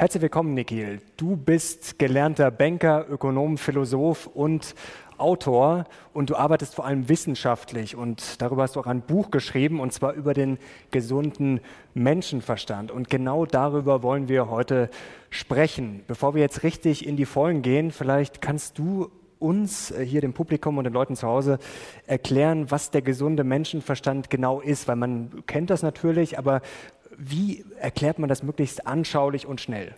Herzlich willkommen, Nikhil. Du bist gelernter Banker, Ökonom, Philosoph und Autor und du arbeitest vor allem wissenschaftlich und darüber hast du auch ein Buch geschrieben und zwar über den gesunden Menschenverstand. Und genau darüber wollen wir heute sprechen. Bevor wir jetzt richtig in die Vollen gehen, vielleicht kannst du uns äh, hier dem Publikum und den Leuten zu Hause erklären, was der gesunde Menschenverstand genau ist, weil man kennt das natürlich, aber wie erklärt man das möglichst anschaulich und schnell?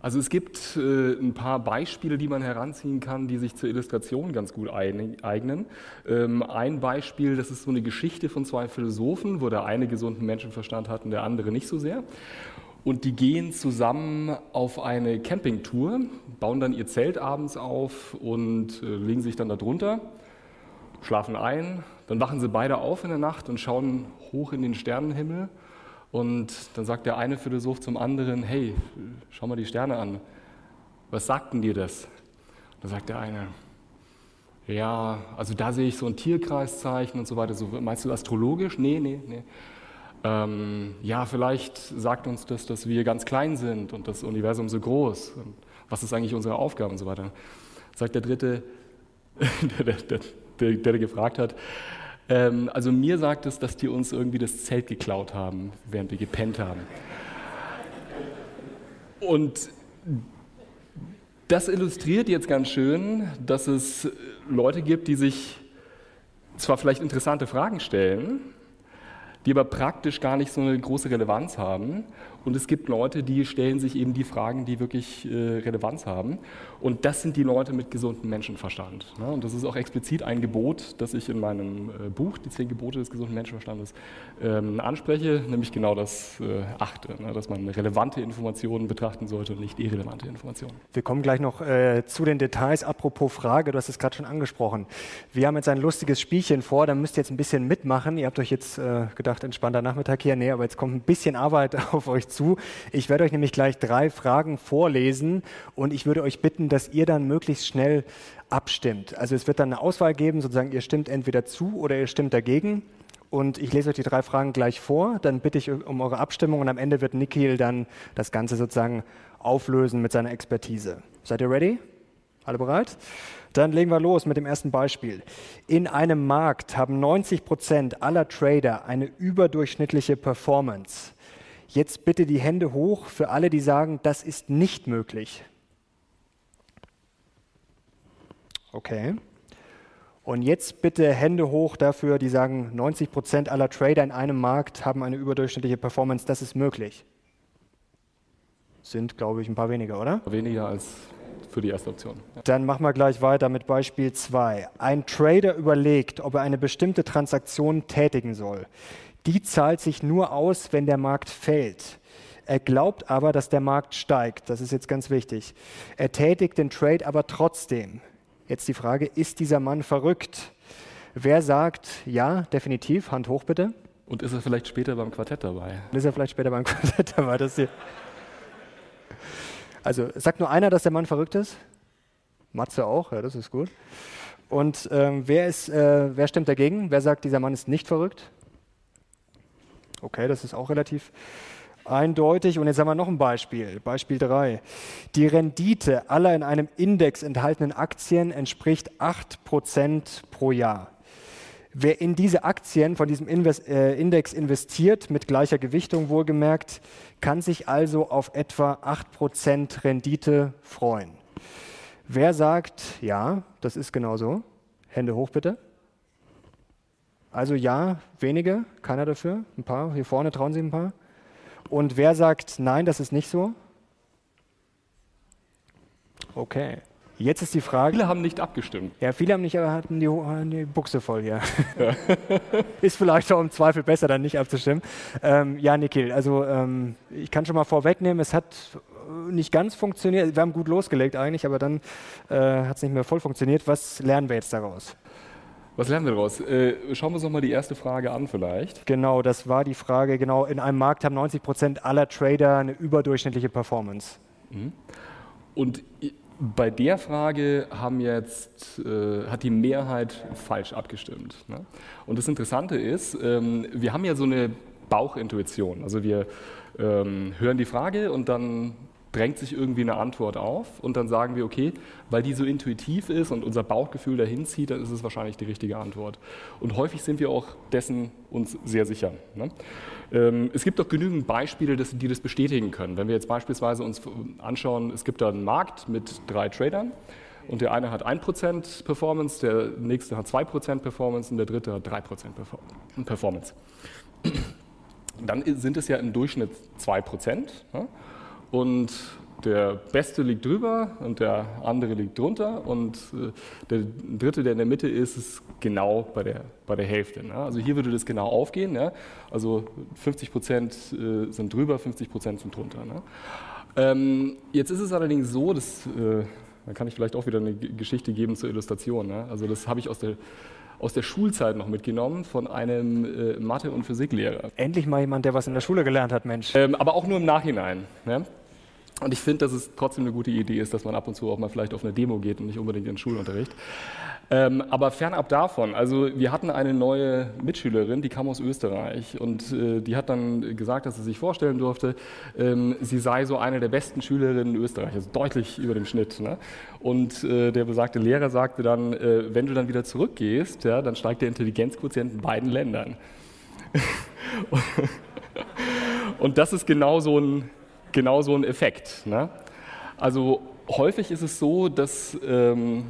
Also es gibt äh, ein paar Beispiele, die man heranziehen kann, die sich zur Illustration ganz gut eignen. Ähm, ein Beispiel, das ist so eine Geschichte von zwei Philosophen, wo der eine gesunden Menschenverstand hat und der andere nicht so sehr. Und die gehen zusammen auf eine Campingtour, bauen dann ihr Zelt abends auf und äh, legen sich dann da drunter, schlafen ein. Dann wachen sie beide auf in der Nacht und schauen hoch in den Sternenhimmel und dann sagt der eine Philosoph zum anderen, hey, schau mal die Sterne an. Was sagten dir das? Dann sagt der eine, ja, also da sehe ich so ein Tierkreiszeichen und so weiter. So, meinst du astrologisch? Nee, nee, nee. Ähm, ja, vielleicht sagt uns das, dass wir ganz klein sind und das Universum so groß. Und was ist eigentlich unsere Aufgabe und so weiter. Sagt der Dritte, der, der, der, der gefragt hat, ähm, also mir sagt es, dass die uns irgendwie das Zelt geklaut haben, während wir gepennt haben. Und das illustriert jetzt ganz schön, dass es Leute gibt, die sich zwar vielleicht interessante Fragen stellen, die aber praktisch gar nicht so eine große Relevanz haben. Und es gibt Leute, die stellen sich eben die Fragen, die wirklich äh, Relevanz haben. Und das sind die Leute mit gesundem Menschenverstand. Ne? Und das ist auch explizit ein Gebot, das ich in meinem äh, Buch, die zehn Gebote des gesunden Menschenverstandes, ähm, anspreche, nämlich genau das äh, achte, ne? dass man relevante Informationen betrachten sollte und nicht irrelevante Informationen. Wir kommen gleich noch äh, zu den Details. Apropos Frage, du hast es gerade schon angesprochen. Wir haben jetzt ein lustiges Spielchen vor, da müsst ihr jetzt ein bisschen mitmachen. Ihr habt euch jetzt äh, gedacht, entspannter Nachmittag hier. Nee, aber jetzt kommt ein bisschen Arbeit auf euch zu. Ich werde euch nämlich gleich drei Fragen vorlesen und ich würde euch bitten, dass ihr dann möglichst schnell abstimmt. Also es wird dann eine Auswahl geben, sozusagen ihr stimmt entweder zu oder ihr stimmt dagegen. Und ich lese euch die drei Fragen gleich vor, dann bitte ich um eure Abstimmung und am Ende wird Nikhil dann das Ganze sozusagen auflösen mit seiner Expertise. Seid ihr ready? Alle bereit? Dann legen wir los mit dem ersten Beispiel. In einem Markt haben 90 Prozent aller Trader eine überdurchschnittliche Performance. Jetzt bitte die Hände hoch für alle, die sagen, das ist nicht möglich. Okay. Und jetzt bitte Hände hoch dafür, die sagen, 90 Prozent aller Trader in einem Markt haben eine überdurchschnittliche Performance. Das ist möglich. Sind, glaube ich, ein paar weniger, oder? Weniger als für die erste Option. Ja. Dann machen wir gleich weiter mit Beispiel 2. Ein Trader überlegt, ob er eine bestimmte Transaktion tätigen soll die zahlt sich nur aus, wenn der Markt fällt. Er glaubt aber, dass der Markt steigt. Das ist jetzt ganz wichtig. Er tätigt den Trade aber trotzdem. Jetzt die Frage, ist dieser Mann verrückt? Wer sagt, ja, definitiv, Hand hoch bitte. Und ist er vielleicht später beim Quartett dabei? ist er vielleicht später beim Quartett dabei? Das hier. Also sagt nur einer, dass der Mann verrückt ist? Matze auch, ja, das ist gut. Und ähm, wer, ist, äh, wer stimmt dagegen? Wer sagt, dieser Mann ist nicht verrückt? Okay, das ist auch relativ eindeutig. Und jetzt haben wir noch ein Beispiel. Beispiel 3. Die Rendite aller in einem Index enthaltenen Aktien entspricht 8% pro Jahr. Wer in diese Aktien von diesem Invest äh, Index investiert, mit gleicher Gewichtung wohlgemerkt, kann sich also auf etwa 8% Rendite freuen. Wer sagt, ja, das ist genau so? Hände hoch bitte. Also ja, wenige, keiner dafür, ein paar, hier vorne trauen sich ein paar. Und wer sagt, nein, das ist nicht so? Okay. Jetzt ist die Frage. Viele haben nicht abgestimmt. Ja, viele haben nicht, aber hatten die, die Buchse voll hier. Ja. ist vielleicht auch im Zweifel besser, dann nicht abzustimmen. Ähm, ja, Nikhil, also ähm, ich kann schon mal vorwegnehmen, es hat nicht ganz funktioniert. Wir haben gut losgelegt eigentlich, aber dann äh, hat es nicht mehr voll funktioniert. Was lernen wir jetzt daraus? Was lernen wir daraus? Äh, schauen wir uns noch mal die erste Frage an vielleicht. Genau, das war die Frage. Genau, in einem Markt haben 90 Prozent aller Trader eine überdurchschnittliche Performance. Mhm. Und bei der Frage haben jetzt, äh, hat die Mehrheit falsch abgestimmt. Ne? Und das Interessante ist, ähm, wir haben ja so eine Bauchintuition. Also wir ähm, hören die Frage und dann drängt sich irgendwie eine Antwort auf und dann sagen wir, okay, weil die so intuitiv ist und unser Bauchgefühl dahin zieht, dann ist es wahrscheinlich die richtige Antwort. Und häufig sind wir auch dessen uns sehr sicher. Ne? Ähm, es gibt auch genügend Beispiele, die das bestätigen können. Wenn wir jetzt beispielsweise uns anschauen, es gibt da einen Markt mit drei Tradern und der eine hat 1% Performance, der nächste hat 2% Performance und der dritte hat 3% Performance. Dann sind es ja im Durchschnitt 2%. Ne? Und der Beste liegt drüber und der andere liegt drunter und äh, der Dritte, der in der Mitte ist, ist genau bei der, bei der Hälfte. Ne? Also hier würde das genau aufgehen. Ne? Also 50 Prozent äh, sind drüber, 50 Prozent sind drunter. Ne? Ähm, jetzt ist es allerdings so, dass, äh, da kann ich vielleicht auch wieder eine Geschichte geben zur Illustration. Ne? Also das habe ich aus der aus der Schulzeit noch mitgenommen von einem äh, Mathe- und Physiklehrer. Endlich mal jemand, der was in der Schule gelernt hat, Mensch. Ähm, aber auch nur im Nachhinein. Ne? Und ich finde, dass es trotzdem eine gute Idee ist, dass man ab und zu auch mal vielleicht auf eine Demo geht und nicht unbedingt in den Schulunterricht. Ähm, aber fernab davon, also wir hatten eine neue Mitschülerin, die kam aus Österreich und äh, die hat dann gesagt, dass sie sich vorstellen durfte, ähm, sie sei so eine der besten Schülerinnen in Österreich, also deutlich über dem Schnitt. Ne? Und äh, der besagte Lehrer sagte dann, äh, wenn du dann wieder zurückgehst, ja, dann steigt der Intelligenzquotient in beiden Ländern. und das ist genau so ein genau so ein Effekt. Ne? Also häufig ist es so, dass ähm,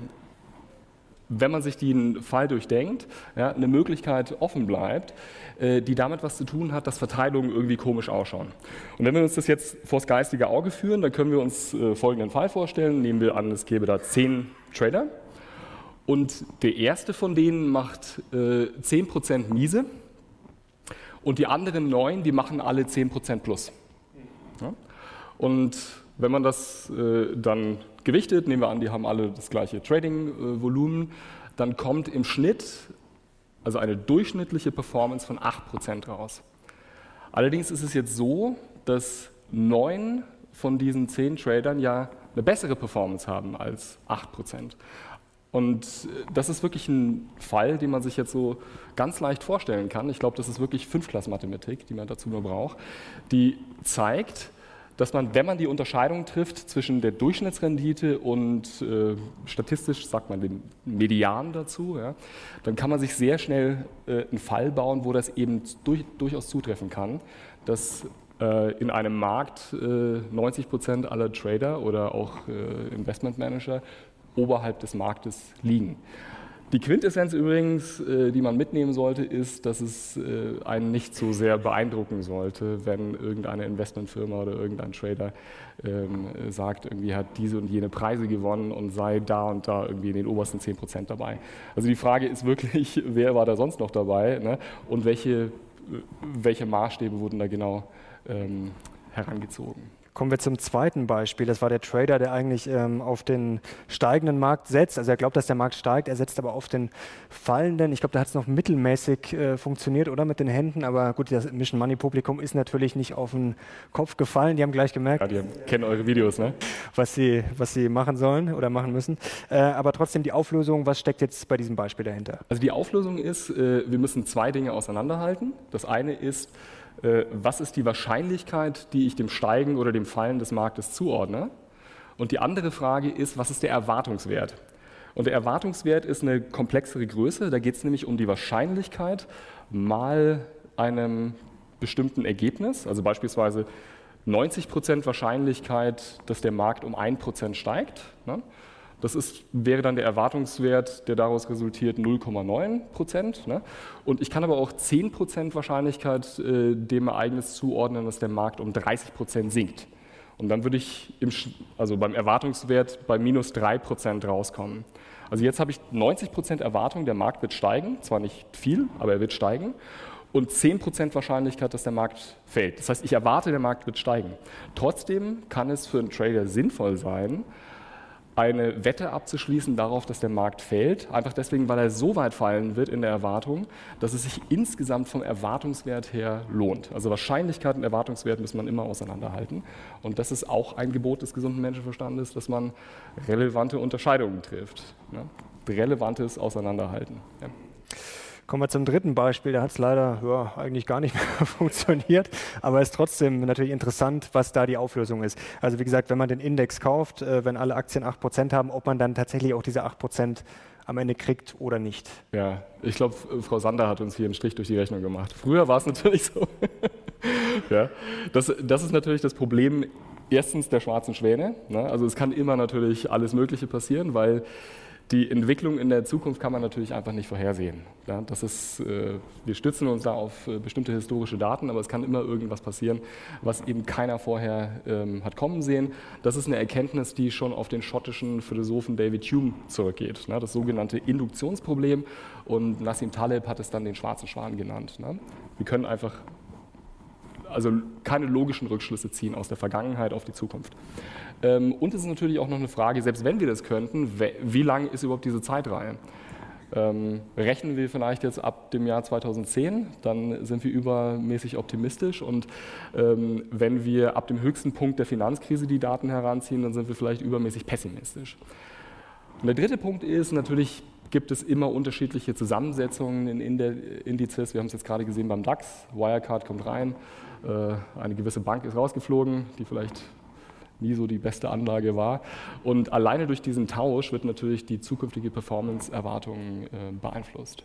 wenn man sich den Fall durchdenkt, ja, eine Möglichkeit offen bleibt, äh, die damit was zu tun hat, dass Verteilungen irgendwie komisch ausschauen. Und wenn wir uns das jetzt vors geistige Auge führen, dann können wir uns äh, folgenden Fall vorstellen. Nehmen wir an, es gäbe da zehn Trader und der erste von denen macht äh, 10% miese und die anderen neun, die machen alle 10% plus. Und wenn man das äh, dann gewichtet, nehmen wir an, die haben alle das gleiche Trading-Volumen, dann kommt im Schnitt also eine durchschnittliche Performance von 8% raus. Allerdings ist es jetzt so, dass neun von diesen zehn Tradern ja eine bessere Performance haben als 8%. Und das ist wirklich ein Fall, den man sich jetzt so ganz leicht vorstellen kann. Ich glaube, das ist wirklich Fünfklass-Mathematik, die man dazu nur braucht, die zeigt, dass man, wenn man die Unterscheidung trifft zwischen der Durchschnittsrendite und äh, statistisch sagt man den Median dazu, ja, dann kann man sich sehr schnell äh, einen Fall bauen, wo das eben durch, durchaus zutreffen kann, dass äh, in einem Markt 90 äh, Prozent aller Trader oder auch äh, Investmentmanager oberhalb des Marktes liegen. Die Quintessenz übrigens, äh, die man mitnehmen sollte, ist, dass es äh, einen nicht so sehr beeindrucken sollte, wenn irgendeine Investmentfirma oder irgendein Trader ähm, sagt, irgendwie hat diese und jene Preise gewonnen und sei da und da irgendwie in den obersten 10 Prozent dabei. Also die Frage ist wirklich, wer war da sonst noch dabei ne? und welche, welche Maßstäbe wurden da genau ähm, herangezogen. Kommen wir zum zweiten Beispiel. Das war der Trader, der eigentlich ähm, auf den steigenden Markt setzt. Also er glaubt, dass der Markt steigt, er setzt aber auf den fallenden. Ich glaube, da hat es noch mittelmäßig äh, funktioniert, oder mit den Händen. Aber gut, das Mission Money Publikum ist natürlich nicht auf den Kopf gefallen. Die haben gleich gemerkt, ja, die kennen eure Videos, ne? was, sie, was sie machen sollen oder machen müssen. Äh, aber trotzdem die Auflösung, was steckt jetzt bei diesem Beispiel dahinter? Also die Auflösung ist, äh, wir müssen zwei Dinge auseinanderhalten. Das eine ist, was ist die Wahrscheinlichkeit, die ich dem Steigen oder dem Fallen des Marktes zuordne. Und die andere Frage ist, was ist der Erwartungswert? Und der Erwartungswert ist eine komplexere Größe. Da geht es nämlich um die Wahrscheinlichkeit mal einem bestimmten Ergebnis, also beispielsweise 90% Wahrscheinlichkeit, dass der Markt um 1% steigt. Ne? Das ist, wäre dann der Erwartungswert, der daraus resultiert, 0,9 Prozent. Ne? Und ich kann aber auch 10 Prozent Wahrscheinlichkeit äh, dem Ereignis zuordnen, dass der Markt um 30 Prozent sinkt. Und dann würde ich im, also beim Erwartungswert bei minus 3 Prozent rauskommen. Also jetzt habe ich 90 Prozent Erwartung, der Markt wird steigen. Zwar nicht viel, aber er wird steigen. Und 10 Prozent Wahrscheinlichkeit, dass der Markt fällt. Das heißt, ich erwarte, der Markt wird steigen. Trotzdem kann es für einen Trader sinnvoll sein, eine Wette abzuschließen darauf, dass der Markt fällt. Einfach deswegen, weil er so weit fallen wird in der Erwartung, dass es sich insgesamt vom Erwartungswert her lohnt. Also Wahrscheinlichkeit und Erwartungswert muss man immer auseinanderhalten. Und das ist auch ein Gebot des gesunden Menschenverstandes, dass man relevante Unterscheidungen trifft. Ne? Relevantes Auseinanderhalten. Ja. Kommen wir zum dritten Beispiel. Da hat es leider ja, eigentlich gar nicht mehr funktioniert, aber es ist trotzdem natürlich interessant, was da die Auflösung ist. Also wie gesagt, wenn man den Index kauft, äh, wenn alle Aktien 8% haben, ob man dann tatsächlich auch diese 8% am Ende kriegt oder nicht. Ja, ich glaube, Frau Sander hat uns hier einen Strich durch die Rechnung gemacht. Früher war es natürlich so. ja, das, das ist natürlich das Problem erstens der schwarzen Schwäne. Ne? Also es kann immer natürlich alles Mögliche passieren, weil die Entwicklung in der Zukunft kann man natürlich einfach nicht vorhersehen. Ja, das ist, äh, wir stützen uns da auf äh, bestimmte historische Daten, aber es kann immer irgendwas passieren, was eben keiner vorher ähm, hat kommen sehen. Das ist eine Erkenntnis, die schon auf den schottischen Philosophen David Hume zurückgeht. Ne, das sogenannte Induktionsproblem. Und Nassim Taleb hat es dann den schwarzen Schwan genannt. Ne? Wir können einfach also keine logischen Rückschlüsse ziehen aus der Vergangenheit auf die Zukunft. Ähm, und es ist natürlich auch noch eine Frage, selbst wenn wir das könnten, wie lang ist überhaupt diese Zeitreihe? Ähm, rechnen wir vielleicht jetzt ab dem Jahr 2010, dann sind wir übermäßig optimistisch. Und ähm, wenn wir ab dem höchsten Punkt der Finanzkrise die Daten heranziehen, dann sind wir vielleicht übermäßig pessimistisch. Und der dritte Punkt ist natürlich, gibt es immer unterschiedliche Zusammensetzungen in Indizes. Wir haben es jetzt gerade gesehen beim DAX. Wirecard kommt rein, eine gewisse Bank ist rausgeflogen, die vielleicht nie so die beste Anlage war. Und alleine durch diesen Tausch wird natürlich die zukünftige Performance-Erwartung äh, beeinflusst.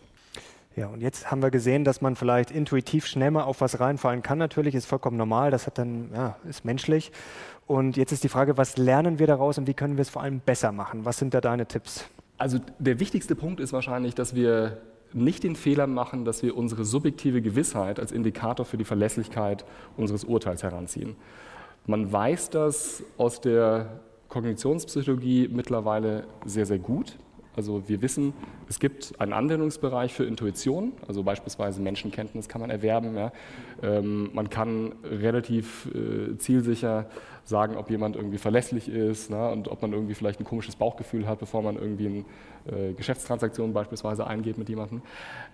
Ja, und jetzt haben wir gesehen, dass man vielleicht intuitiv schnell mal auf was reinfallen kann. Natürlich ist vollkommen normal, das hat dann, ja, ist menschlich. Und jetzt ist die Frage, was lernen wir daraus und wie können wir es vor allem besser machen? Was sind da deine Tipps? Also der wichtigste Punkt ist wahrscheinlich, dass wir nicht den Fehler machen, dass wir unsere subjektive Gewissheit als Indikator für die Verlässlichkeit unseres Urteils heranziehen. Man weiß das aus der Kognitionspsychologie mittlerweile sehr, sehr gut. Also wir wissen, es gibt einen Anwendungsbereich für Intuition, also beispielsweise Menschenkenntnis kann man erwerben. Ja. Ähm, man kann relativ äh, zielsicher sagen, ob jemand irgendwie verlässlich ist ne, und ob man irgendwie vielleicht ein komisches Bauchgefühl hat, bevor man irgendwie eine äh, Geschäftstransaktion beispielsweise eingeht mit jemandem.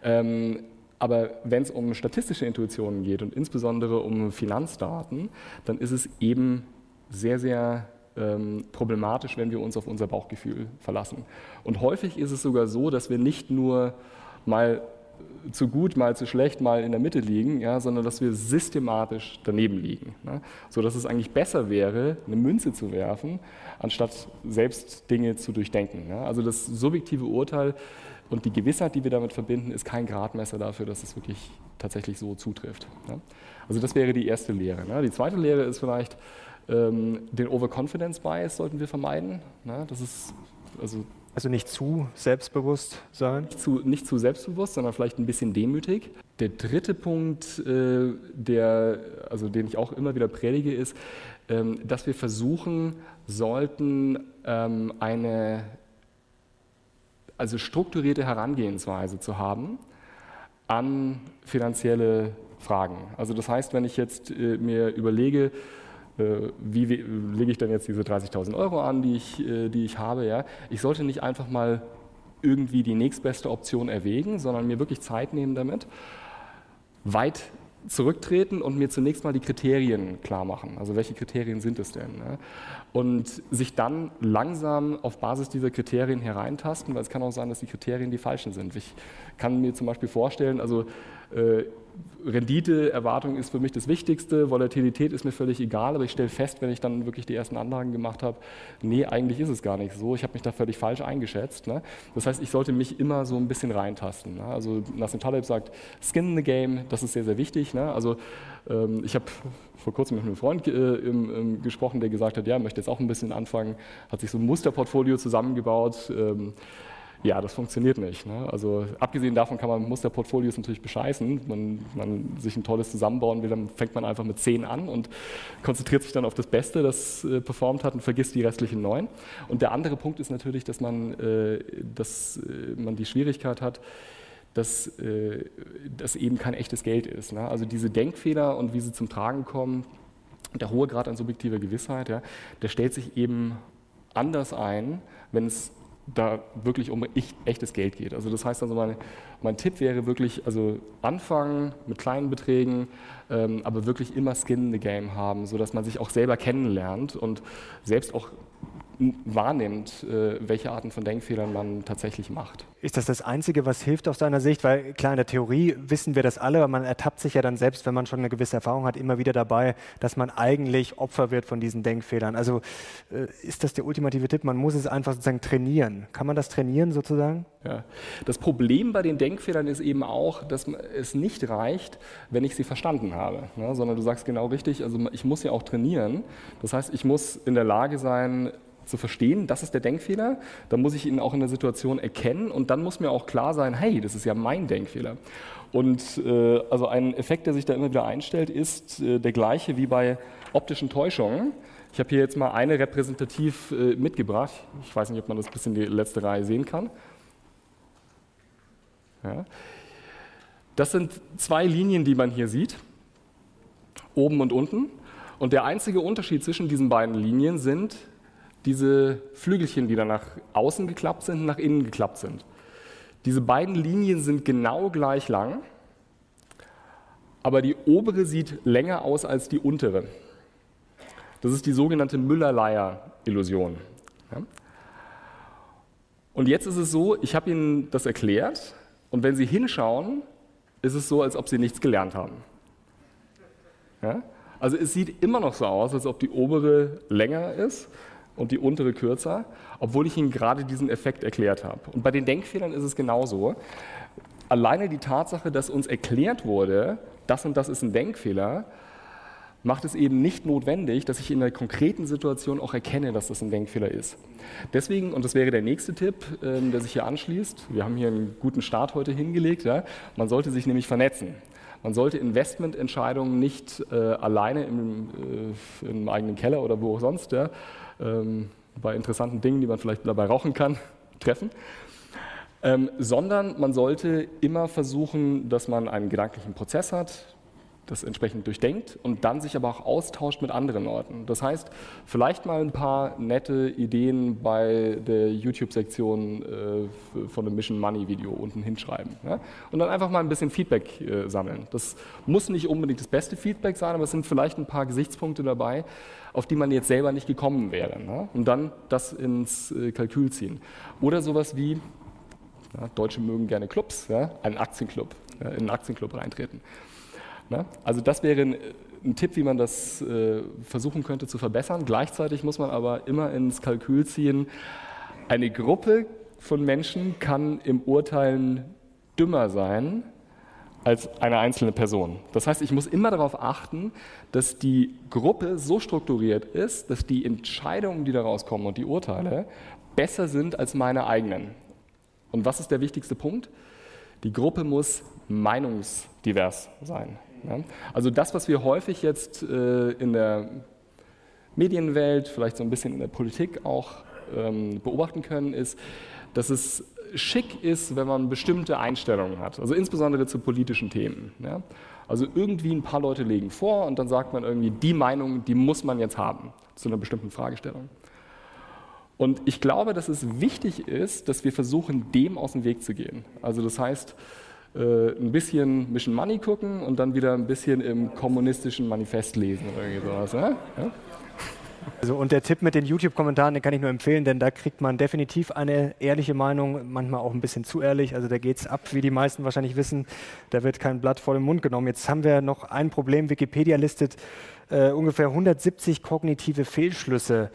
Ähm, aber wenn es um statistische Intuitionen geht und insbesondere um Finanzdaten, dann ist es eben sehr, sehr ähm, problematisch, wenn wir uns auf unser Bauchgefühl verlassen. Und häufig ist es sogar so, dass wir nicht nur mal zu gut, mal zu schlecht, mal in der Mitte liegen, ja, sondern dass wir systematisch daneben liegen. Ne? So dass es eigentlich besser wäre, eine Münze zu werfen, anstatt selbst Dinge zu durchdenken. Ne? Also das subjektive Urteil und die Gewissheit, die wir damit verbinden, ist kein Gradmesser dafür, dass es wirklich tatsächlich so zutrifft. Ne? Also das wäre die erste Lehre. Ne? Die zweite Lehre ist vielleicht, den Overconfidence Bias sollten wir vermeiden. Ne? Das ist also also nicht zu selbstbewusst sein? Nicht zu, nicht zu selbstbewusst, sondern vielleicht ein bisschen demütig. Der dritte Punkt, äh, der, also den ich auch immer wieder predige, ist, ähm, dass wir versuchen sollten, ähm, eine also strukturierte Herangehensweise zu haben an finanzielle Fragen. Also das heißt, wenn ich jetzt äh, mir überlege, wie, wie lege ich denn jetzt diese 30.000 Euro an, die ich, äh, die ich habe. Ja? Ich sollte nicht einfach mal irgendwie die nächstbeste Option erwägen, sondern mir wirklich Zeit nehmen damit, weit zurücktreten und mir zunächst mal die Kriterien klar machen. Also welche Kriterien sind es denn? Ne? Und sich dann langsam auf Basis dieser Kriterien hereintasten, weil es kann auch sein, dass die Kriterien die falschen sind. Ich kann mir zum Beispiel vorstellen, also äh, Renditeerwartung ist für mich das Wichtigste, Volatilität ist mir völlig egal, aber ich stelle fest, wenn ich dann wirklich die ersten Anlagen gemacht habe, nee, eigentlich ist es gar nicht so, ich habe mich da völlig falsch eingeschätzt. Ne? Das heißt, ich sollte mich immer so ein bisschen reintasten. Ne? Also Nassim Taleb sagt, Skin in the Game, das ist sehr, sehr wichtig. Ne? Also ähm, ich habe vor kurzem mit einem Freund äh, im, im gesprochen, der gesagt hat, ja, möchte jetzt auch ein bisschen anfangen, hat sich so ein Musterportfolio zusammengebaut. Ähm, ja, das funktioniert nicht. Ne? Also abgesehen davon kann man Musterportfolios natürlich bescheißen. Wenn man sich ein tolles zusammenbauen will, dann fängt man einfach mit 10 an und konzentriert sich dann auf das Beste, das äh, performt hat und vergisst die restlichen neun. Und der andere Punkt ist natürlich, dass man, äh, dass, äh, man die Schwierigkeit hat, dass äh, das eben kein echtes Geld ist. Ne? Also diese Denkfehler und wie sie zum Tragen kommen, der hohe Grad an subjektiver Gewissheit, ja, der stellt sich eben anders ein, wenn es da wirklich um echtes Geld geht. Also das heißt also, mein, mein Tipp wäre wirklich, also anfangen mit kleinen Beträgen, ähm, aber wirklich immer Skin in the Game haben, sodass man sich auch selber kennenlernt und selbst auch wahrnimmt, äh, welche Arten von Denkfehlern man tatsächlich macht. Ist das das Einzige, was hilft aus deiner Sicht? Weil klar, in der Theorie wissen wir das alle, aber man ertappt sich ja dann selbst, wenn man schon eine gewisse Erfahrung hat, immer wieder dabei, dass man eigentlich Opfer wird von diesen Denkfehlern. Also äh, ist das der ultimative Tipp? Man muss es einfach sozusagen trainieren. Kann man das trainieren sozusagen? Ja. Das Problem bei den Denkfehlern ist eben auch, dass es nicht reicht, wenn ich sie verstanden habe, ne? sondern du sagst genau richtig, also ich muss ja auch trainieren. Das heißt, ich muss in der Lage sein, zu verstehen, das ist der Denkfehler, dann muss ich ihn auch in der Situation erkennen und dann muss mir auch klar sein, hey, das ist ja mein Denkfehler. Und äh, also ein Effekt, der sich da immer wieder einstellt, ist äh, der gleiche wie bei optischen Täuschungen. Ich habe hier jetzt mal eine repräsentativ äh, mitgebracht. Ich weiß nicht, ob man das bis in die letzte Reihe sehen kann. Ja. Das sind zwei Linien, die man hier sieht, oben und unten. Und der einzige Unterschied zwischen diesen beiden Linien sind diese Flügelchen, die dann nach außen geklappt sind, nach innen geklappt sind. Diese beiden Linien sind genau gleich lang, aber die obere sieht länger aus als die untere. Das ist die sogenannte Müller-Leier-Illusion. Ja? Und jetzt ist es so, ich habe Ihnen das erklärt und wenn Sie hinschauen, ist es so, als ob Sie nichts gelernt haben. Ja? Also es sieht immer noch so aus, als ob die obere länger ist und die untere kürzer, obwohl ich Ihnen gerade diesen Effekt erklärt habe. Und bei den Denkfehlern ist es genauso. Alleine die Tatsache, dass uns erklärt wurde, das und das ist ein Denkfehler, macht es eben nicht notwendig, dass ich in der konkreten Situation auch erkenne, dass das ein Denkfehler ist. Deswegen, und das wäre der nächste Tipp, ähm, der sich hier anschließt, wir haben hier einen guten Start heute hingelegt, ja, man sollte sich nämlich vernetzen. Man sollte Investmententscheidungen nicht äh, alleine im, äh, im, eigenen Keller oder wo auch sonst ja, ähm, bei interessanten Dingen, die man vielleicht dabei rauchen kann, treffen, ähm, sondern man sollte immer versuchen, dass man einen gedanklichen Prozess hat, das entsprechend durchdenkt und dann sich aber auch austauscht mit anderen Orten. Das heißt, vielleicht mal ein paar nette Ideen bei der YouTube-Sektion äh, von einem Mission Money Video unten hinschreiben. Ja? Und dann einfach mal ein bisschen Feedback äh, sammeln. Das muss nicht unbedingt das beste Feedback sein, aber es sind vielleicht ein paar Gesichtspunkte dabei, auf die man jetzt selber nicht gekommen wäre. Ne? Und dann das ins äh, Kalkül ziehen. Oder sowas wie, ja, Deutsche mögen gerne Clubs, ja? einen Aktienclub, in einen Aktienclub reintreten. Ne? Also das wäre ein, ein, Tipp, wie man das äh, versuchen könnte zu verbessern. Gleichzeitig muss man aber immer ins Kalkül ziehen, eine Gruppe von Menschen kann im Urteilen dümmer sein als eine einzelne Person. Das heißt, ich muss immer darauf achten, dass die Gruppe so strukturiert ist, dass die Entscheidungen, die daraus kommen und die Urteile besser sind als meine eigenen. Und was ist der wichtigste Punkt? Die Gruppe muss meinungsdivers sein. Also das, was wir häufig jetzt äh, in der Medienwelt, vielleicht so ein bisschen in der Politik auch ähm, beobachten können, ist, dass es schick ist, wenn man bestimmte Einstellungen hat, also insbesondere zu politischen Themen. Also irgendwie ein paar Leute legen vor und dann sagt man irgendwie, die Meinung, die muss man jetzt haben zu einer bestimmten Fragestellung. Und ich glaube, dass es wichtig ist, dass wir versuchen, dem aus dem Weg zu gehen. Also das heißt, äh, ein bisschen Mission Money gucken und dann wieder ein bisschen im kommunistischen Manifest lesen oder irgendwie sowas. Ja? Ja? Also und der Tipp mit den YouTube-Kommentaren, den kann ich nur empfehlen, denn da kriegt man definitiv eine ehrliche Meinung, manchmal auch ein bisschen zu ehrlich. Also da geht es ab, wie die meisten wahrscheinlich wissen. Da wird kein Blatt vor den Mund genommen. Jetzt haben wir noch ein Problem. Wikipedia listet äh, ungefähr 170 kognitive Fehlschlüsse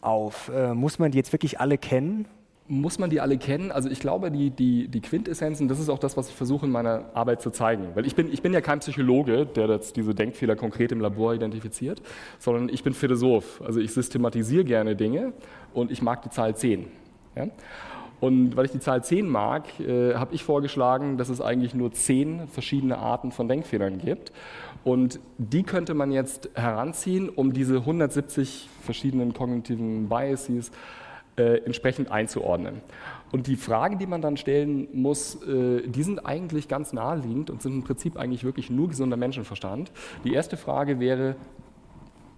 auf. Äh, muss man die jetzt wirklich alle kennen? Muss man die alle kennen? Also ich glaube, die, die, die Quintessenzen, das ist auch das, was ich versuche in meiner Arbeit zu zeigen. Weil ich bin, ich bin ja kein Psychologe, der jetzt diese Denkfehler konkret im Labor identifiziert, sondern ich bin Philosoph. Also ich systematisiere gerne Dinge und ich mag die Zahl 10. Ja? Und weil ich die Zahl 10 mag, äh, habe ich vorgeschlagen, dass es eigentlich nur 10 verschiedene Arten von Denkfehlern gibt. Und die könnte man jetzt heranziehen, um diese 170 verschiedenen kognitiven Biases äh, entsprechend einzuordnen. Und die Fragen, die man dann stellen muss, äh, die sind eigentlich ganz naheliegend und sind im Prinzip eigentlich wirklich nur gesunder Menschenverstand. Die erste Frage wäre,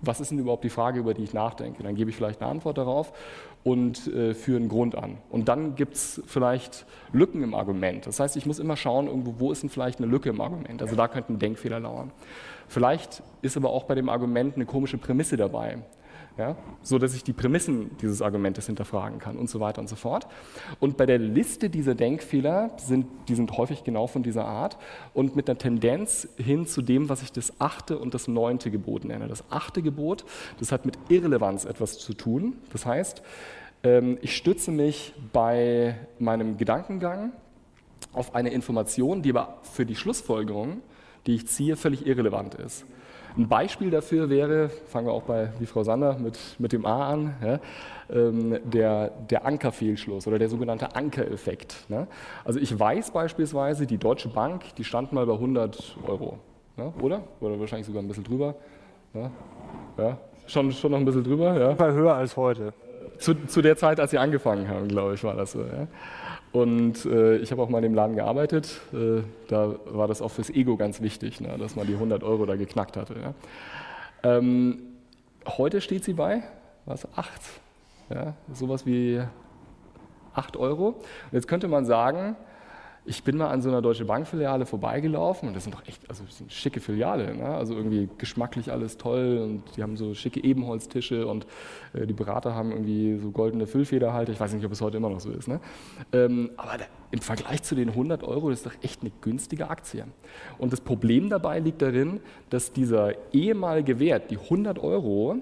was ist denn überhaupt die Frage, über die ich nachdenke? Dann gebe ich vielleicht eine Antwort darauf und äh, führe einen Grund an. Und dann gibt es vielleicht Lücken im Argument. Das heißt, ich muss immer schauen, irgendwo, wo ist denn vielleicht eine Lücke im Argument? Also da könnte ein Denkfehler lauern. Vielleicht ist aber auch bei dem Argument eine komische Prämisse dabei ja, so dass ich die Prämissen dieses Argumentes hinterfragen kann und so weiter und so fort. Und bei der Liste dieser Denkfehler sind die sind häufig genau von dieser Art und mit einer Tendenz hin zu dem, was ich das achte und das neunte Gebot nenne. Das achte Gebot, das hat mit Irrelevanz etwas zu tun. Das heißt, ähm, ich stütze mich bei meinem Gedankengang auf eine Information, die aber für die Schlussfolgerung, die ich ziehe, völlig irrelevant ist. Ein Beispiel dafür wäre, fangen wir auch bei wie Frau Sander mit, mit dem A an, ja, ähm, der, der Ankerfehlschluss oder der sogenannte Ankereffekt. Ne? Also ich weiß beispielsweise, die Deutsche Bank, die stand mal bei 100 Euro, ne? oder? Oder wahrscheinlich sogar ein bisschen drüber. Ja, ja. Schon, schon noch ein bisschen drüber. Ja. Höher als heute. Zu, zu der Zeit, als sie angefangen haben, glaube ich, war das so. Ja. Und äh, ich habe auch mal in dem Laden gearbeitet. Äh, da war das auch fürs Ego ganz wichtig, ne, dass man die 100 Euro da geknackt hatte. Ja. Ähm, heute steht sie bei, was, 8? Ja, sowas wie 8 Euro. Und jetzt könnte man sagen, ich bin mal an so einer Deutsche Bank-Filiale vorbeigelaufen und das sind doch echt also sind schicke Filiale. Ne? Also irgendwie geschmacklich alles toll und die haben so schicke Ebenholztische und äh, die Berater haben irgendwie so goldene Füllfederhalter. Ich weiß nicht, ob es heute immer noch so ist. Ne? Ähm, aber da, im Vergleich zu den 100 Euro das ist doch echt eine günstige Aktie. Und das Problem dabei liegt darin, dass dieser ehemalige Wert, die 100 Euro,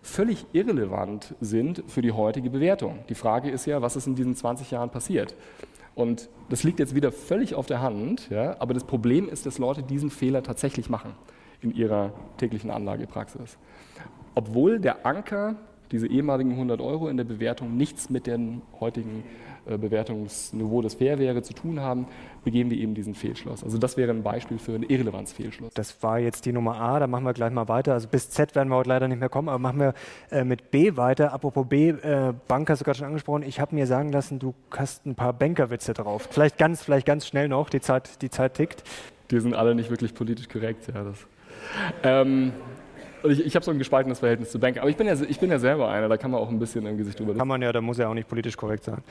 völlig irrelevant sind für die heutige Bewertung. Die Frage ist ja, was ist in diesen 20 Jahren passiert? Und das liegt jetzt wieder völlig auf der Hand, ja, aber das Problem ist, dass Leute diesen Fehler tatsächlich machen in ihrer täglichen Anlagepraxis. Obwohl der Anker, diese ehemaligen 100 Euro in der Bewertung, nichts mit dem heutigen äh, Bewertungsniveau, das fair wäre, zu tun haben, begehen wir eben diesen Fehlschluss. Also das wäre ein Beispiel für einen Irrelevanzfehlschluss. Das war jetzt die Nummer A, da machen wir gleich mal weiter. Also bis Z werden wir heute leider nicht mehr kommen, aber machen wir äh, mit B weiter. Apropos B, äh, Bank hast du gerade schon angesprochen. Ich habe mir sagen lassen, du hast ein paar Bankerwitze drauf. Vielleicht ganz, vielleicht ganz schnell noch, die Zeit, die Zeit tickt. Die sind alle nicht wirklich politisch korrekt, ja. Das. Ähm, ich, ich habe so ein gespaltenes Verhältnis zu Bank, aber ich bin, ja, ich bin ja selber einer, da kann man auch ein bisschen im Gesicht drüber. Kann man ja, da muss ja auch nicht politisch korrekt sein.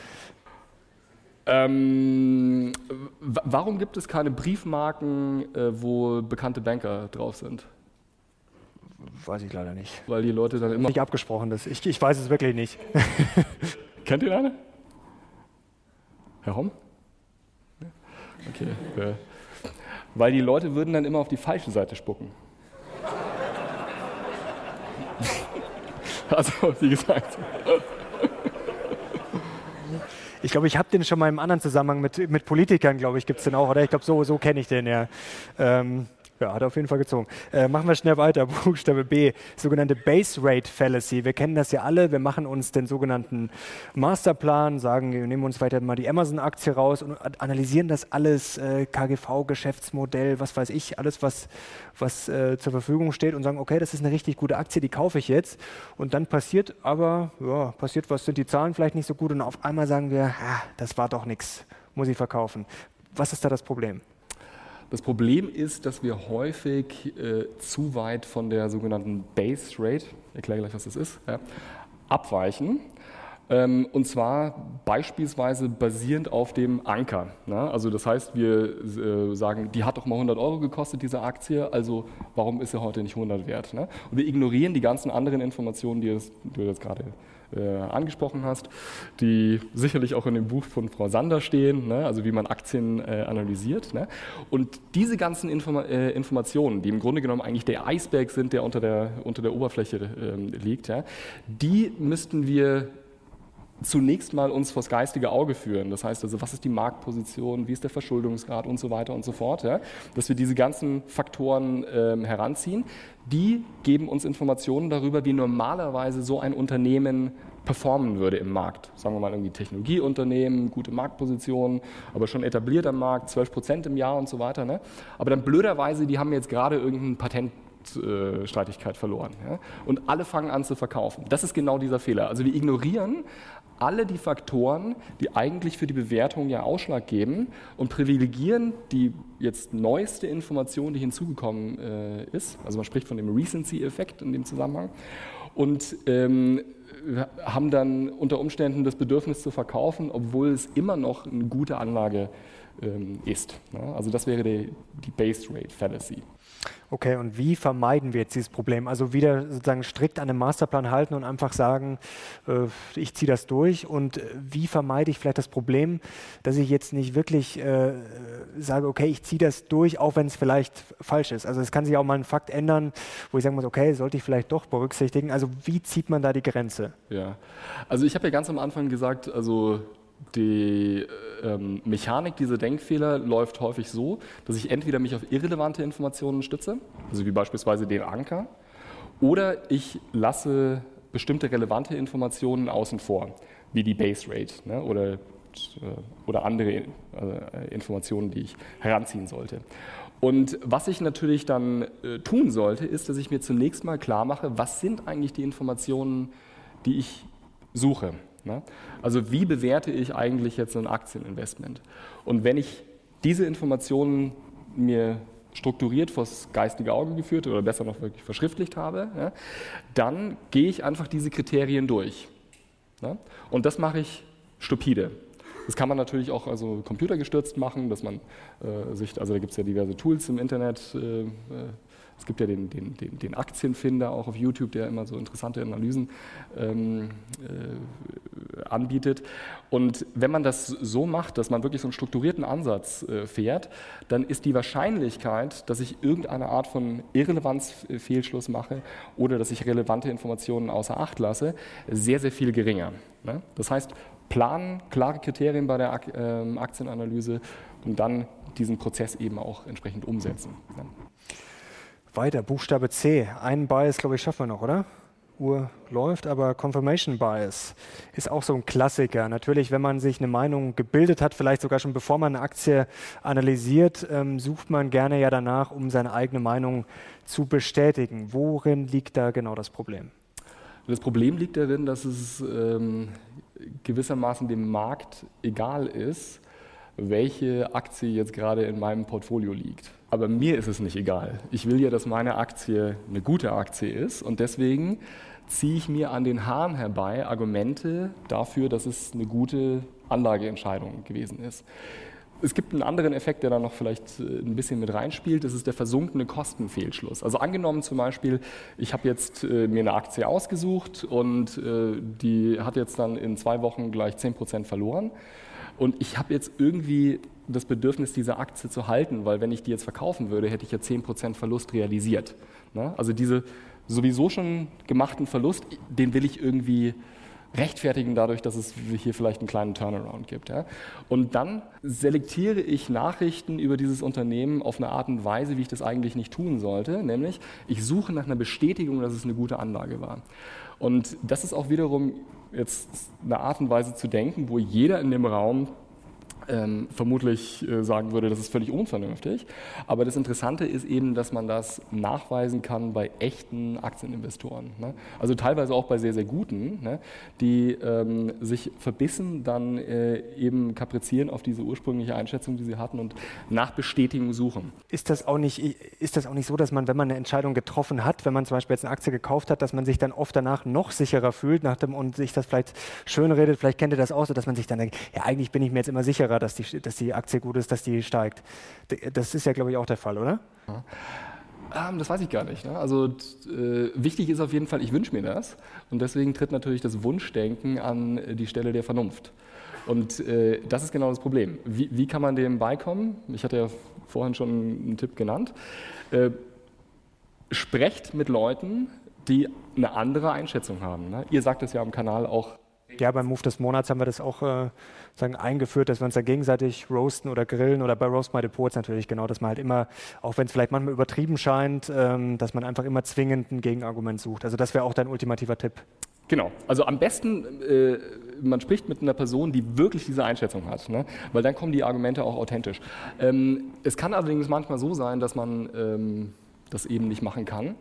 Ähm, warum gibt es keine Briefmarken, äh, wo bekannte Banker drauf sind? Weiß ich leider nicht. Weil die Leute dann immer. Nicht abgesprochen, das. Ich, ich weiß es wirklich nicht. Kennt ihr eine? Herr Homm? Okay. Äh, weil die Leute würden dann immer auf die falsche Seite spucken. Also, wie gesagt. Ich glaube, ich habe den schon mal im anderen Zusammenhang mit, mit Politikern, glaube ich, gibt es den auch. Oder ich glaube, so, so kenne ich den ja. Ähm, ja, hat auf jeden Fall gezogen. Äh, machen wir schnell weiter. Buchstabe B, sogenannte Base Rate Fallacy. Wir kennen das ja alle. Wir machen uns den sogenannten Masterplan, sagen, wir nehmen uns weiter mal die Amazon-Aktie raus und analysieren das alles, äh, KGV, Geschäftsmodell, was weiß ich, alles, was, was äh, zur Verfügung steht und sagen, okay, das ist eine richtig gute Aktie, die kaufe ich jetzt. Und dann passiert aber, ja, passiert was, sind die Zahlen vielleicht nicht so gut und auf einmal sagen wir, ah, das war doch nichts, muss ich verkaufen. Was ist da das Problem? Das Problem ist, dass wir häufig äh, zu weit von der sogenannten Base Rate, ich erkläre gleich, was das ist, ja, abweichen. Ähm, und zwar beispielsweise basierend auf dem Anker. Ne? Also das heißt, wir äh, sagen, die hat doch mal 100 Euro gekostet, diese Aktie, also warum ist sie heute nicht 100 wert? Ne? Und wir ignorieren die ganzen anderen Informationen, die, das, die du jetzt gerade äh, angesprochen hast, die sicherlich auch in dem Buch von Frau Sander stehen, ne? also wie man Aktien äh, analysiert. Ne? Und diese ganzen Informa äh, Informationen, die im Grunde genommen eigentlich der Eisberg sind, der unter der, unter der Oberfläche ähm, liegt, ja? die müssten wir zunächst mal uns vors geistige Auge führen. Das heißt also, was ist die Marktposition, wie ist der Verschuldungsgrad und so weiter und so fort. Ja? Dass wir diese ganzen Faktoren ähm, heranziehen, die geben uns Informationen darüber, wie normalerweise so ein Unternehmen performen würde im Markt. Sagen wir mal irgendwie Technologieunternehmen, gute Marktposition, aber schon etabliert am Markt, 12 Prozent im Jahr und so weiter. Ne? Aber dann blöderweise, die haben jetzt gerade irgendein Patent Streitigkeit verloren. Ja? Und alle fangen an zu verkaufen. Das ist genau dieser Fehler. Also wir ignorieren alle die Faktoren, die eigentlich für die Bewertung ja Ausschlag geben und privilegieren die jetzt neueste Information, die hinzugekommen äh, ist. Also man spricht von dem Recency-Effekt in dem Zusammenhang. Und ähm, haben dann unter Umständen das Bedürfnis zu verkaufen, obwohl es immer noch eine gute Anlage ähm, ist. Ne? Also das wäre die, die Base Rate Fallacy. Okay, und wie vermeiden wir jetzt dieses Problem? Also wieder sozusagen strikt an den Masterplan halten und einfach sagen, äh, ich ziehe das durch. Und äh, wie vermeide ich vielleicht das Problem, dass ich jetzt nicht wirklich äh, sage, okay, ich ziehe das durch, auch wenn es vielleicht falsch ist. Also es kann sich auch mal ein Fakt ändern, wo ich sagen muss, okay, sollte ich vielleicht doch berücksichtigen. Also wie zieht man da die Grenze? Ja, also ich habe ja ganz am Anfang gesagt, also die ähm, Mechanik dieser Denkfehler läuft häufig so, dass ich entweder mich auf irrelevante Informationen stütze, also wie beispielsweise den Anker, oder ich lasse bestimmte relevante Informationen außen vor, wie die Base Rate ne, oder, äh, oder andere äh, Informationen, die ich heranziehen sollte. Und was ich natürlich dann äh, tun sollte, ist, dass ich mir zunächst mal klar mache, was sind eigentlich die Informationen, die ich suche. Ne? Also wie bewerte ich eigentlich jetzt ein Aktieninvestment? Und wenn ich diese Informationen mir strukturiert vors geistige Auge geführt oder besser noch wirklich verschriftlicht habe, ja, dann gehe ich einfach diese Kriterien durch. Ja? Und das mache ich stupide. Das kann man natürlich auch also computergestürzt machen, dass man äh, sich, also da gibt es ja diverse Tools im Internet, äh, äh es gibt ja den, den, den, den, Aktienfinder auch auf YouTube, der immer so interessante Analysen ähm, äh, anbietet. Und wenn man das so macht, dass man wirklich so einen strukturierten Ansatz äh, fährt, dann ist die Wahrscheinlichkeit, dass ich irgendeine Art von Irrelevanzfehlschluss mache oder dass ich relevante Informationen außer Acht lasse, sehr, sehr viel geringer. Ne? Das heißt, planen, klare Kriterien bei der Ak äh, Aktienanalyse und dann diesen Prozess eben auch entsprechend umsetzen. Ne? Weiter, Buchstabe C. Einen Bias, glaube ich, schaffen wir noch, oder? Uhr läuft, aber Confirmation Bias ist auch so ein Klassiker. Natürlich, wenn man sich eine Meinung gebildet hat, vielleicht sogar schon bevor man eine Aktie analysiert, ähm, sucht man gerne ja danach, um seine eigene Meinung zu bestätigen. Worin liegt da genau das Problem? Das Problem liegt darin, dass es ähm, gewissermaßen dem Markt egal ist, welche Aktie jetzt gerade in meinem Portfolio liegt. Aber mir ist es nicht egal. Ich will ja, dass meine Aktie eine gute Aktie ist und deswegen ziehe ich mir an den Haaren herbei Argumente dafür, dass es eine gute Anlageentscheidung gewesen ist. Es gibt einen anderen Effekt, der da noch vielleicht äh, ein bisschen mit reinspielt. Das ist der versunkene Kostenfehlschluss. Also angenommen zum Beispiel, ich habe jetzt äh, mir eine Aktie ausgesucht und äh, die hat jetzt dann in zwei Wochen gleich 10 Prozent verloren. Und ich habe jetzt irgendwie das Bedürfnis, diese Aktie zu halten, weil wenn ich die jetzt verkaufen würde, hätte ich ja 10% Verlust realisiert. Ne? Also diese sowieso schon gemachten Verlust, den will ich irgendwie rechtfertigen dadurch, dass es hier vielleicht einen kleinen Turnaround gibt. Ja? Und dann selektiere ich Nachrichten über dieses Unternehmen auf eine Art und Weise, wie ich das eigentlich nicht tun sollte, nämlich ich suche nach einer Bestätigung, dass es eine gute Anlage war. Und das ist auch wiederum jetzt eine Art und Weise zu denken, wo jeder in dem Raum ähm, vermutlich äh, sagen würde, das ist völlig unvernünftig. Aber das Interessante ist eben, dass man das nachweisen kann bei echten Aktieninvestoren. Ne? Also teilweise auch bei sehr, sehr guten, ne? die ähm, sich verbissen dann äh, eben kaprizieren auf diese ursprüngliche Einschätzung, die sie hatten und nach Bestätigung suchen. Ist das auch nicht, ist das auch nicht so, dass man, wenn man eine Entscheidung getroffen hat, wenn man zum Beispiel jetzt eine Aktie gekauft hat, dass man sich dann oft danach noch sicherer fühlt nach dem, und sich das vielleicht schön redet, vielleicht kennt ihr das auch so, dass man sich dann denkt, ja eigentlich bin ich mir jetzt immer sicherer, dass die, dass die Aktie gut ist, dass die steigt. Das ist ja, glaube ich, auch der Fall, oder? Ähm, das weiß ich gar nicht. Ne? Also äh, wichtig ist auf jeden Fall, ich wünsche mir das. Und deswegen tritt natürlich das Wunschdenken an die Stelle der Vernunft. Und äh, das ist genau das Problem. Wie, wie, kann man dem beikommen? Ich hatte ja vorhin schon einen Tipp genannt. Äh, sprecht mit Leuten, die eine andere Einschätzung haben. Ne? Ihr sagt es ja am Kanal auch ja, beim Move des Monats haben wir das auch äh, sagen, eingeführt, dass wir uns da gegenseitig roasten oder grillen oder bei Roast My Depots natürlich genau, dass man halt immer, auch wenn es vielleicht manchmal übertrieben scheint, ähm, dass man einfach immer zwingend ein Gegenargument sucht. Also das wäre auch dein ultimativer Tipp. Genau, also am besten, äh, man spricht mit einer Person, die wirklich diese Einschätzung hat, ne? weil dann kommen die Argumente auch authentisch. Ähm, es kann allerdings manchmal so sein, dass man ähm, das eben nicht machen kann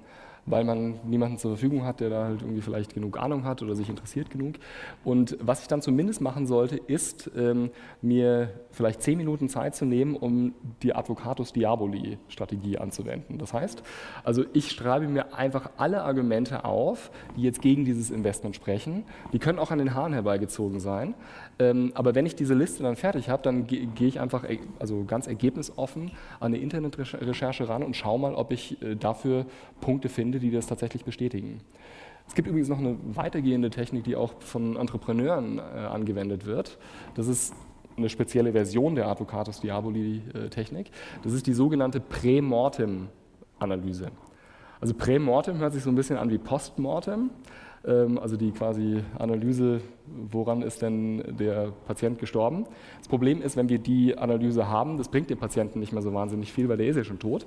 weil man niemanden zur Verfügung hat, der da halt irgendwie vielleicht genug Ahnung hat oder sich interessiert genug. Und was ich dann zumindest machen sollte, ist ähm, mir vielleicht zehn Minuten Zeit zu nehmen, um die Advocatus Diaboli Strategie anzuwenden. Das heißt, also ich schreibe mir einfach alle Argumente auf, die jetzt gegen dieses Investment sprechen. Die können auch an den Haaren herbeigezogen sein. Ähm, aber wenn ich diese Liste dann fertig habe, dann gehe ich einfach also ganz ergebnisoffen an eine Internetrecherche ran und schaue mal, ob ich äh, dafür Punkte finde, die das tatsächlich bestätigen. Es gibt übrigens noch eine weitergehende Technik, die auch von Entrepreneuren äh, angewendet wird. Das ist eine spezielle Version der Advocatus Diaboli-Technik. Das ist die sogenannte Prämortem-Analyse. Also Prämortem hört sich so ein bisschen an wie Postmortem, ähm, also die quasi Analyse, woran ist denn der Patient gestorben. Das Problem ist, wenn wir die Analyse haben, das bringt dem Patienten nicht mehr so wahnsinnig viel, weil der ist ja schon tot.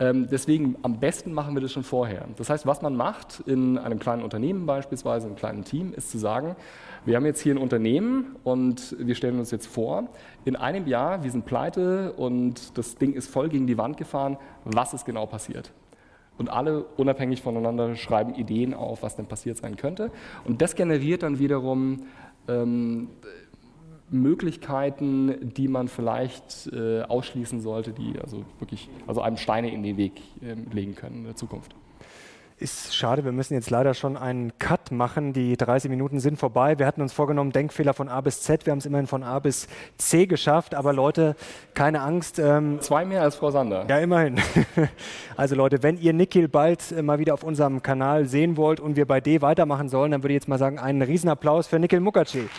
Ähm, deswegen am besten machen wir das schon vorher. Das heißt, was man macht in einem kleinen Unternehmen beispielsweise, einem kleinen Team, ist zu sagen, wir haben jetzt hier ein Unternehmen und wir stellen uns jetzt vor, in einem Jahr, wir sind pleite und das Ding ist voll gegen die Wand gefahren, was ist genau passiert? Und alle unabhängig voneinander schreiben Ideen auf, was denn passiert sein könnte. Und das generiert dann wiederum ähm, Möglichkeiten, die man vielleicht äh, ausschließen sollte, die also wirklich also einem Steine in den Weg äh, legen können in der Zukunft. Ist schade, wir müssen jetzt leider schon einen Cut machen. Die 30 Minuten sind vorbei. Wir hatten uns vorgenommen, Denkfehler von A bis Z. Wir haben es immerhin von A bis C geschafft. Aber Leute, keine Angst. Ähm, Zwei mehr als Frau Sander. Ja, immerhin. also Leute, wenn ihr Nikhil bald äh, mal wieder auf unserem Kanal sehen wollt und wir bei D weitermachen sollen, dann würde ich jetzt mal sagen, einen Riesenapplaus für Nikhil Mukherjee.